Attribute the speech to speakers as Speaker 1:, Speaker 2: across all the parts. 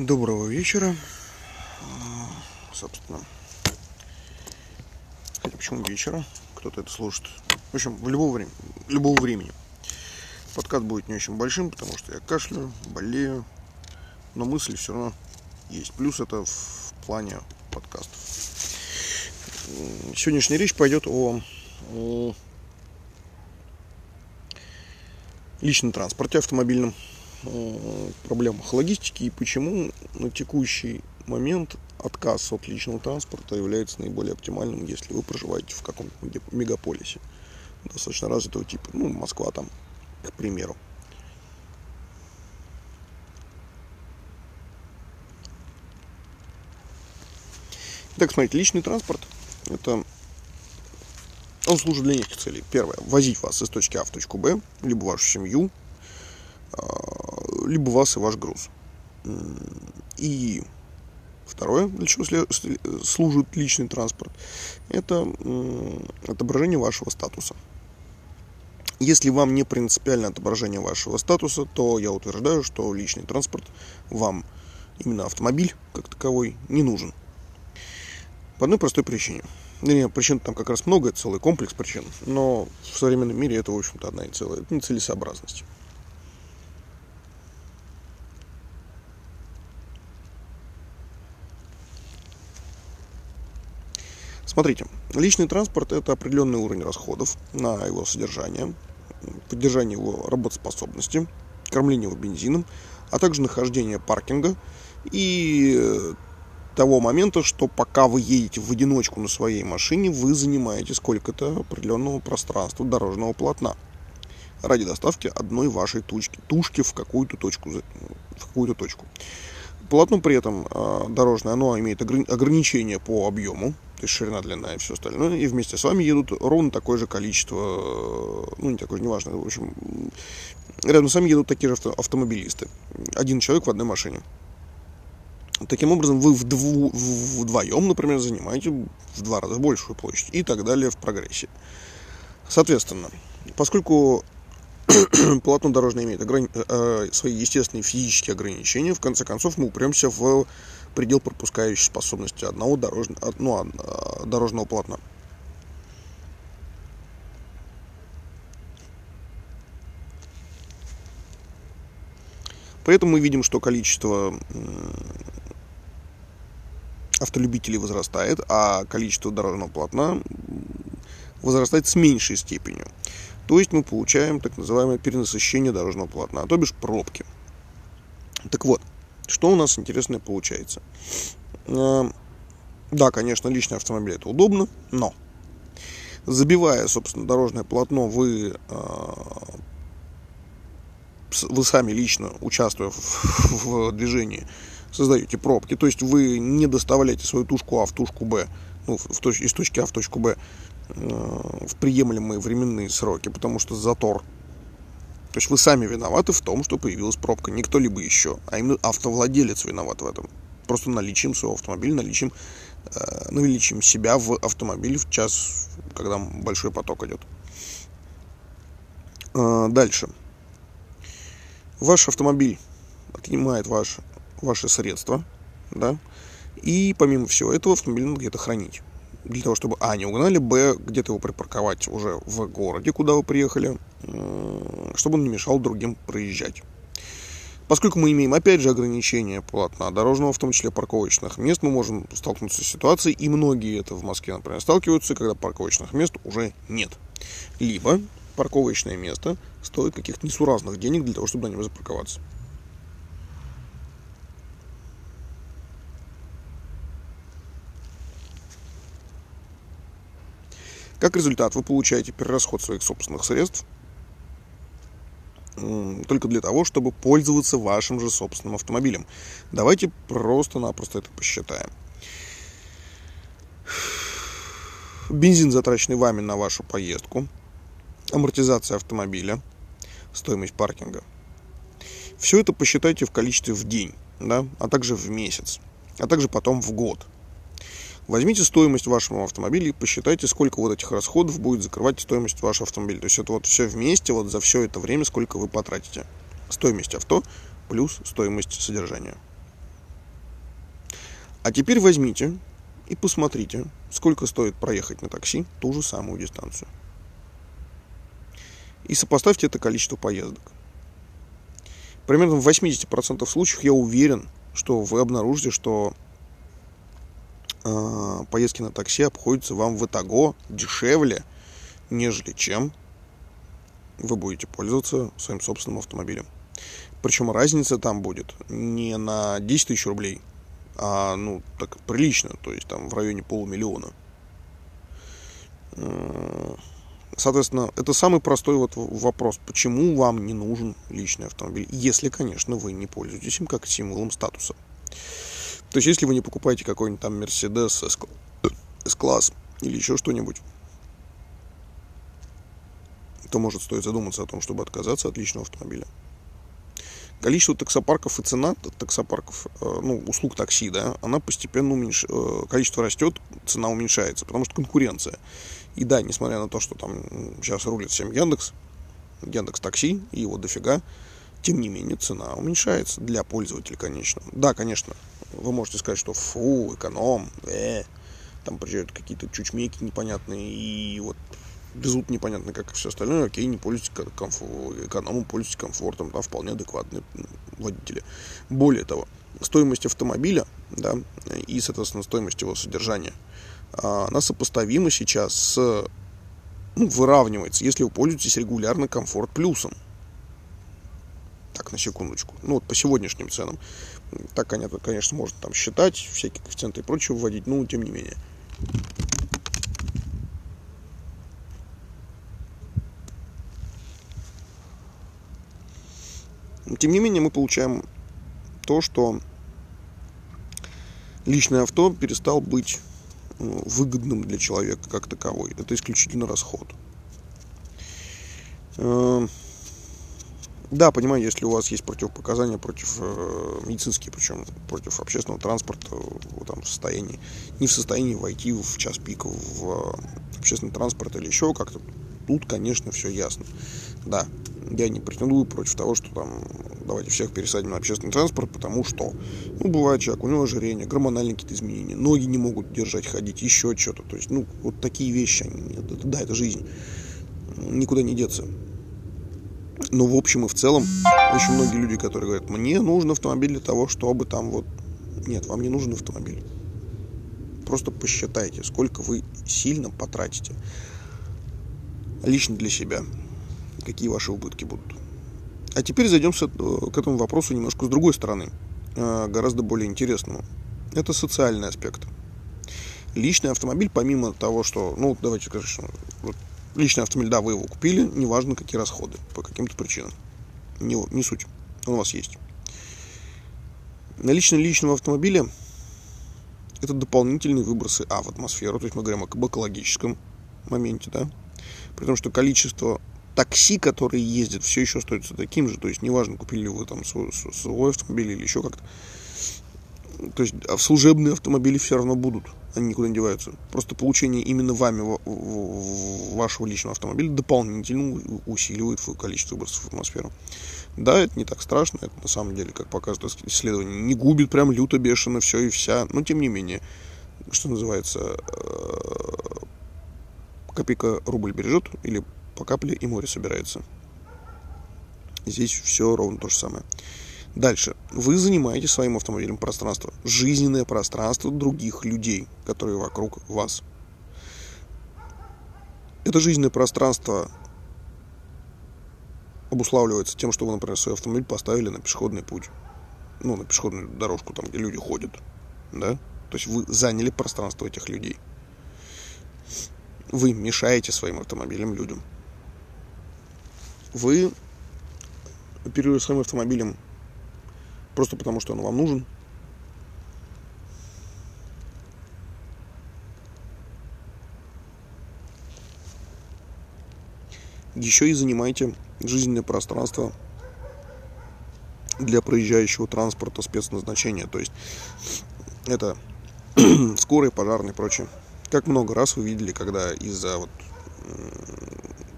Speaker 1: Доброго вечера. А, Собственно. Хотя почему вечера? Кто-то это слушает. В общем, в любого времени. Любого времени. Подкаст будет не очень большим, потому что я кашляю, болею. Но мысли все равно есть. Плюс это в плане подкастов. Сегодняшняя речь пойдет о, о личном транспорте автомобильном, проблемах логистики и почему на текущий момент отказ от личного транспорта является наиболее оптимальным, если вы проживаете в каком-то мега- мегаполисе достаточно развитого типа, ну, Москва там, к примеру. Итак, смотрите, личный транспорт – это он служит для нескольких целей. Первое – возить вас из точки А в точку Б, либо вашу семью, а, либо вас и ваш груз. И второе, для чего служит личный транспорт, это отображение вашего статуса. Если вам не принципиально отображение вашего статуса, то я утверждаю, что личный транспорт вам, именно автомобиль как таковой, не нужен. По одной простой причине. Вернее, причин там как раз много, это целый комплекс причин, но в современном мире это, в общем-то, одна и целая. Нецелесообразность. Смотрите, личный транспорт – это определенный уровень расходов на его содержание, поддержание его работоспособности, кормление его бензином, а также нахождение паркинга и э, того момента, что пока вы едете в одиночку на своей машине, вы занимаете сколько-то определенного пространства дорожного полотна ради доставки одной вашей тучки, тушки в какую-то точку, в какую-то точку. Полотно при этом э, дорожное, оно имеет ограни- ограничения по объему, то есть ширина, длина и все остальное, и вместе с вами едут ровно такое же количество, ну не такое же, неважно, в общем, рядом с вами едут такие же авто- автомобилисты, один человек в одной машине. Таким образом, вы вдву- вдвоем, например, занимаете в два раза большую площадь и так далее в прогрессе. Соответственно, поскольку полотно дорожное имеет ограни- э, свои естественные физические ограничения, в конце концов мы упремся в предел пропускающей способности одного од- ну, э, дорожного полотна. При этом мы видим, что количество автолюбителей возрастает, а количество дорожного полотна м, возрастает с меньшей степенью. То есть мы получаем так называемое перенасыщение дорожного полотна, то бишь пробки. Так вот, что у нас интересное получается? Э, Да, конечно, личный автомобиль это удобно, но забивая, собственно, дорожное полотно, вы, с- вы сами лично, участвуя в, в движении, создаете пробки. То есть вы не доставляете свою тушку А в тушку Б, ну, в, точ- из точки А в точку Б в приемлемые временные сроки, потому что затор. То есть вы сами виноваты в том, что появилась пробка, не кто-либо еще, а именно автовладелец виноват в этом. Просто наличием своего автомобиля, наличием, э, наличием себя в автомобиле в час, когда большой поток идет. Э, дальше. Ваш автомобиль отнимает ваш, ваши средства, да, и помимо всего этого автомобиль надо где-то хранить. Для того, чтобы, а, не угнали, б, где-то его припарковать уже в городе, куда вы приехали, чтобы он не мешал другим проезжать. Поскольку мы имеем, опять же, ограничения полотна дорожного, в том числе парковочных мест, мы можем столкнуться с ситуацией, и многие это в Москве, например, сталкиваются, когда парковочных мест уже нет. Либо парковочное место стоит каких-то несуразных денег для того, чтобы на него запарковаться. Как результат, вы получаете перерасход своих собственных средств только для того, чтобы пользоваться вашим же собственным автомобилем. Давайте просто-напросто это посчитаем. Бензин, затраченный вами на вашу поездку, амортизация автомобиля, стоимость паркинга. Все это посчитайте в количестве в день, да, а также в месяц, а также потом в год. Возьмите стоимость вашего автомобиля и посчитайте, сколько вот этих расходов будет закрывать стоимость вашего автомобиля. То есть это вот все вместе, вот за все это время, сколько вы потратите. Стоимость авто плюс стоимость содержания. А теперь возьмите и посмотрите, сколько стоит проехать на такси ту же самую дистанцию. И сопоставьте это количество поездок. Примерно в 80% случаев я уверен, что вы обнаружите, что э, поездки на такси обходятся вам в итого дешевле, нежели чем вы будете пользоваться своим собственным автомобилем. Причем разница там будет не на 10 тысяч рублей, а ну так прилично, то есть там в районе полумиллиона. Э, соответственно, это самый простой вот вопрос, почему вам не нужен личный автомобиль, если, конечно, вы не пользуетесь им как символом статуса. То есть, если вы не покупаете какой-нибудь там Mercedes S-класс или еще что-нибудь, то может стоит задуматься о том, чтобы отказаться от личного автомобиля. Количество таксопарков и цена таксопарков, э, ну, услуг такси, да, она постепенно уменьш... Э, количество растет, цена уменьшается, потому что конкуренция. И да, несмотря на то, что там сейчас рулит всем Яндекс, Яндекс Такси, и его дофига, тем не менее цена уменьшается для пользователя, конечно. Да, конечно, вы можете сказать, что фу, эконом, э, там приезжают какие-то чучмеки непонятные, и вот везут непонятно как и все остальное, окей, не пользуйтесь комфор- экономом, пользуйтесь комфортом, да, вполне адекватные водители. Более того, стоимость автомобиля, да, и, соответственно, стоимость его содержания, а, она сопоставима сейчас с, ну, выравнивается, если вы пользуетесь регулярно комфорт плюсом. Так, на секундочку. Ну, вот по сегодняшним ценам. Так, конечно, можно там считать, всякие коэффициенты и прочее вводить, но тем не менее. Тем не менее, мы получаем то, что личное авто перестал быть э, выгодным для человека как таковой. Это исключительно расход. Э, да, понимаю, если у вас есть противопоказания против э, медицинские, причем против общественного транспорта, вы там в состоянии, не в состоянии войти в час пик в общественный транспорт или еще как-то, тут, конечно, все ясно. Да, я не претендую против того, что там давайте всех пересадим на общественный транспорт, потому что, ну, бывает человек, у него ожирение, гормональные какие-то изменения, ноги не могут держать, ходить, еще что-то. То есть, ну, вот такие вещи, они, да, это жизнь. Никуда не деться. Но в общем и в целом, очень многие люди, которые говорят, мне нужен автомобиль для того, чтобы там вот... Нет, вам не нужен автомобиль. Просто посчитайте, сколько вы сильно потратите лично для себя какие ваши убытки будут. А теперь зайдем к этому вопросу немножко с другой стороны, э, гораздо более интересному. Это социальный аспект. Личный автомобиль, помимо того, что, ну, давайте скажем, личный автомобиль, да, вы его купили, неважно какие расходы, по каким-то причинам. Не, не суть, он у вас есть. Наличие личного автомобиля – это дополнительные выбросы А в атмосферу, то есть мы говорим об экологическом моменте, да, при том, что количество такси, которые ездят, все еще остается таким же. То есть, неважно, купили вы там свой, свой автомобиль или еще как-то. То есть, а служебные автомобили все равно будут. Они никуда не деваются. Просто получение именно вами вашего личного автомобиля дополнительно усиливает количество выбросов в атмосферу. Да, это не так страшно, это на самом деле, как показывает исследование, не губит прям люто бешено все и вся, но тем не менее, что называется, э, копейка рубль бережет или по капле и море собирается. Здесь все ровно то же самое. Дальше. Вы занимаете своим автомобилем пространство. Жизненное пространство других людей, которые вокруг вас. Это жизненное пространство обуславливается тем, что вы, например, свой автомобиль поставили на пешеходный путь. Ну, на пешеходную дорожку, там, где люди ходят. Да? То есть вы заняли пространство этих людей. Вы мешаете своим автомобилем людям вы оперируя своим автомобилем просто потому, что он вам нужен, еще и занимаете жизненное пространство для проезжающего транспорта спецназначения. То есть это скорые, пожарные и прочее. Как много раз вы видели, когда из-за вот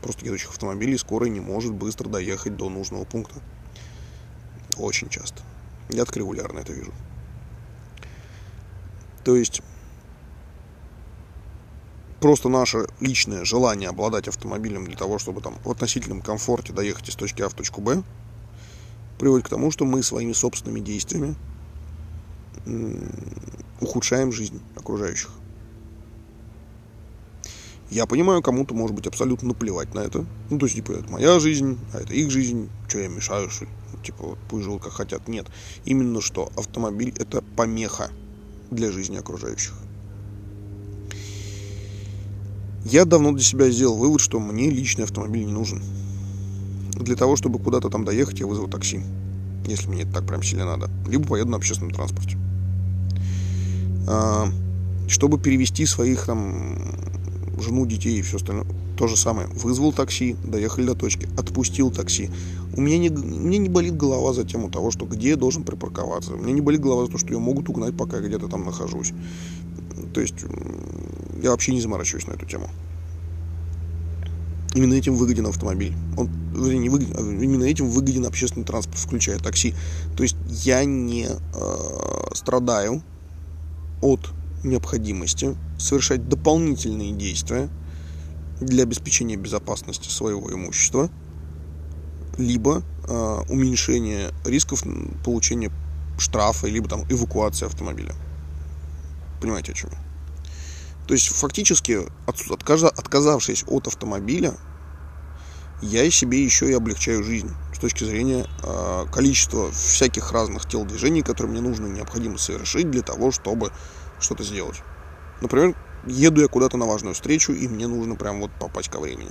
Speaker 1: просто едущих автомобилей скорая не может быстро доехать до нужного пункта. Очень часто. Я так регулярно это вижу. То есть просто наше личное желание обладать автомобилем для того, чтобы там в относительном комфорте доехать из точки А в точку Б, приводит к тому, что мы своими собственными действиями ухудшаем жизнь окружающих. Я понимаю, кому-то может быть абсолютно наплевать на это. Ну, то есть, типа, это моя жизнь, а это их жизнь, что я мешаю, что, типа, вот, пусть живут как хотят. Нет. Именно что автомобиль – это помеха для жизни окружающих. Я давно для себя сделал вывод, что мне личный автомобиль не нужен. Для того, чтобы куда-то там доехать, я вызову такси. Если мне это так прям сильно надо. Либо поеду на общественном транспорте. А, чтобы перевести своих там жену, детей и все остальное. То же самое. Вызвал такси, доехали до точки, отпустил такси. У меня не, меня не болит голова за тему того, что где я должен припарковаться. У меня не болит голова за то, что ее могут угнать, пока я где-то там нахожусь. То есть я вообще не заморачиваюсь на эту тему. Именно этим выгоден автомобиль. Он, вернее, не выгоден, а именно этим выгоден общественный транспорт, включая такси. То есть я не э, страдаю от необходимости совершать дополнительные действия для обеспечения безопасности своего имущества, либо э, уменьшения рисков получения штрафа, либо там эвакуации автомобиля. Понимаете, о чем я? То есть фактически, отказавшись от автомобиля, я себе еще и облегчаю жизнь с точки зрения э, количества всяких разных телодвижений, которые мне нужно и необходимо совершить для того, чтобы что-то сделать. Например, еду я куда-то на важную встречу, и мне нужно прям вот попасть ко времени.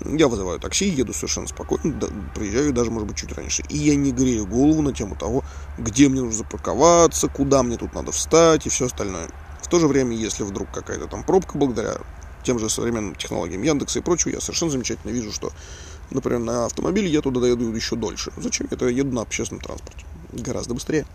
Speaker 1: Я вызываю такси, еду совершенно спокойно, приезжаю даже, может быть, чуть раньше. И я не грею голову на тему того, где мне нужно запарковаться, куда мне тут надо встать и все остальное. В то же время, если вдруг какая-то там пробка, благодаря тем же современным технологиям Яндекса и прочего, я совершенно замечательно вижу, что, например, на автомобиле я туда доеду еще дольше. Зачем? Это я еду на общественном транспорте. Гораздо быстрее.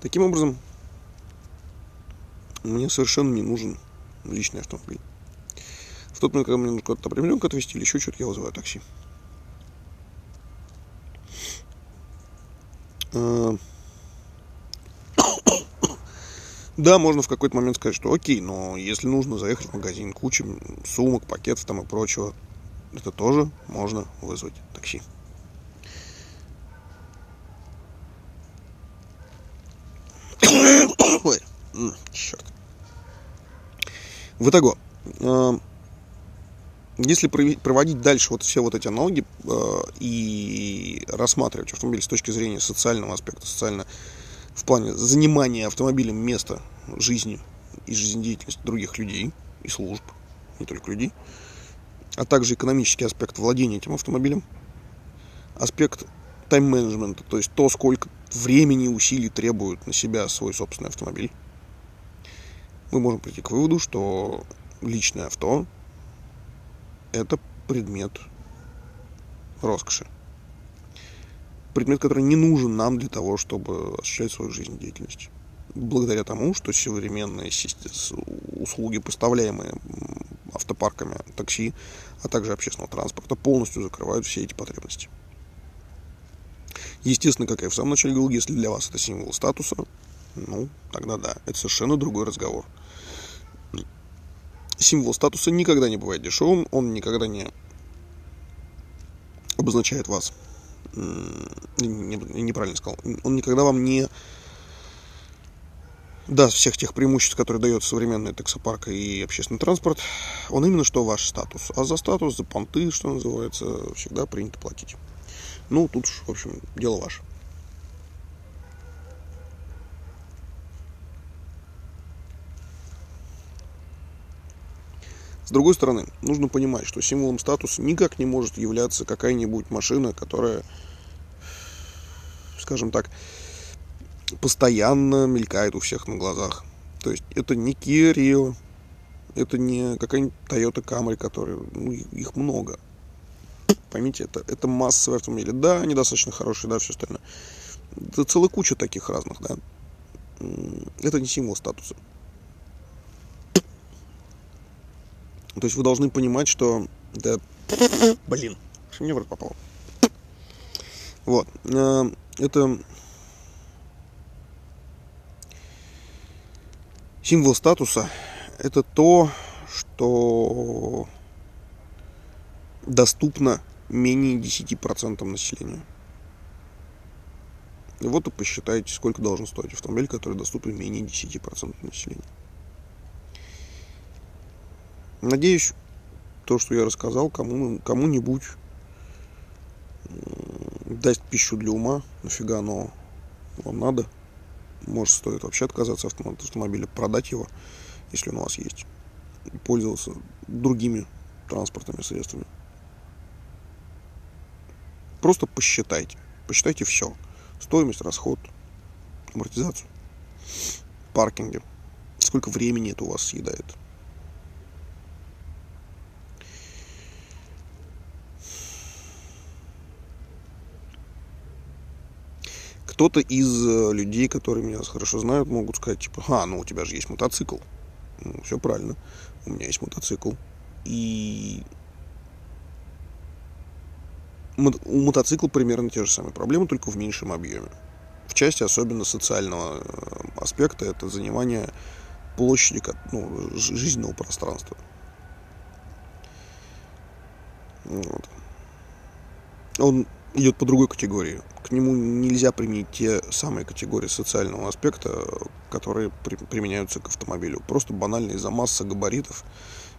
Speaker 1: Таким образом, мне совершенно не нужен личный автомобиль. В тот момент, когда мне нужно куда-то определенку отвезти или еще что-то, я вызываю такси. А, да, можно в какой-то момент сказать, что окей, но если нужно заехать в магазин, куча сумок, пакетов там и прочего, это тоже можно вызвать такси. В итоге, э, если проводить дальше вот все вот эти аналоги э, и рассматривать автомобиль с точки зрения социального аспекта, социально в плане занимания автомобилем места жизни и жизнедеятельности других людей и служб, не только людей, а также экономический аспект владения этим автомобилем, аспект тайм-менеджмента, то есть то, сколько времени и усилий требует на себя свой собственный автомобиль, мы можем прийти к выводу, что личное авто – это предмет роскоши. Предмет, который не нужен нам для того, чтобы осуществлять свою жизнедеятельность. Благодаря тому, что современные услуги, поставляемые автопарками такси, а также общественного транспорта, полностью закрывают все эти потребности. Естественно, как я в самом начале говорил, если для вас это символ статуса, ну, тогда да, это совершенно другой разговор. Символ статуса никогда не бывает дешевым, он никогда не обозначает вас. Неправильно сказал. Он никогда вам не даст всех тех преимуществ, которые дает современный таксопарк и общественный транспорт. Он именно что ваш статус. А за статус, за понты, что называется, всегда принято платить. Ну, тут в общем, дело ваше. С другой стороны, нужно понимать, что символом статуса никак не может являться какая-нибудь машина, которая, скажем так, постоянно мелькает у всех на глазах. То есть это не Kia Rio, это не какая-нибудь Toyota Camry, которые, ну, их много. Поймите, это, это массовые автомобили. Да, они достаточно хорошие, да, все остальное. Это целая куча таких разных, да. Это не символ статуса. То есть вы должны понимать, что это Блин, что мне в рот попало. Вот. Э, это символ статуса. Это то, что доступно менее 10% населения. И вот и посчитайте, сколько должен стоить автомобиль, который доступен менее 10% населения. Надеюсь, то, что я рассказал, кому, кому-нибудь даст пищу для ума. Нафига оно вам надо. Может, стоит вообще отказаться от автомобиля, продать его, если он у вас есть. Пользоваться другими транспортными средствами. Просто посчитайте. Посчитайте все. Стоимость, расход, амортизацию, паркинги. Сколько времени это у вас съедает. Кто-то из э, людей, которые меня хорошо знают, могут сказать, типа, а, ну у тебя же есть мотоцикл. Ну, все правильно. У меня есть мотоцикл. И у мотоцикла примерно те же самые проблемы, только в меньшем объеме. В части особенно социального э, аспекта это занимание площади ну, жизненного пространства. Вот. Он идет по другой категории. К нему нельзя применить те самые категории социального аспекта, которые при, применяются к автомобилю. Просто банально из-за массы габаритов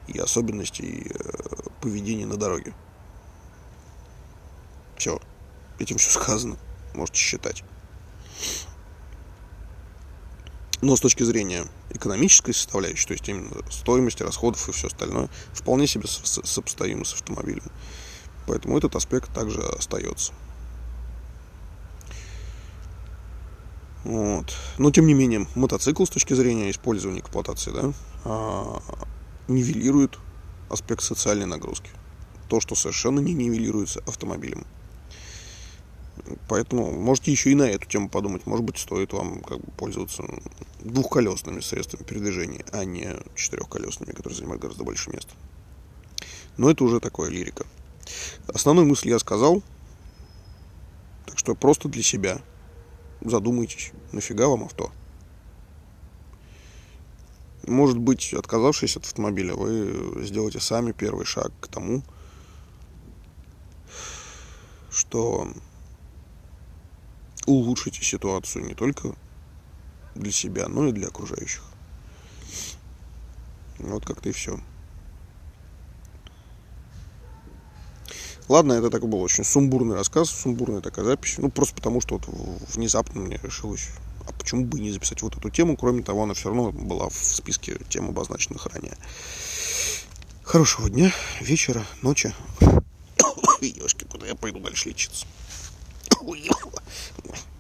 Speaker 1: и особенностей э, поведения на дороге. Все. Этим все сказано. Можете считать. Но с точки зрения экономической составляющей, то есть именно стоимости, расходов и все остальное, вполне себе сопоставимо с автомобилем. Поэтому этот аспект также остается. Вот. Но тем не менее, мотоцикл с точки зрения использования эксплуатации, да, а, нивелирует аспект социальной нагрузки. То, что совершенно не нивелируется автомобилем. Поэтому можете еще и на эту тему подумать. Может быть, стоит вам как бы, пользоваться двухколесными средствами передвижения, а не четырехколесными, которые занимают гораздо больше места. Но это уже такое лирика. Основную мысль я сказал. Так что просто для себя задумайтесь, нафига вам авто. Может быть, отказавшись от автомобиля, вы сделаете сами первый шаг к тому, что улучшите ситуацию не только для себя, но и для окружающих. Вот как-то и все. Ладно, это такой был очень сумбурный рассказ, сумбурная такая запись. Ну, просто потому, что вот внезапно мне решилось, а почему бы не записать вот эту тему. Кроме того, она все равно была в списке тем, обозначенных ранее. Хорошего дня, вечера, ночи. Ешки, куда я пойду дальше лечиться?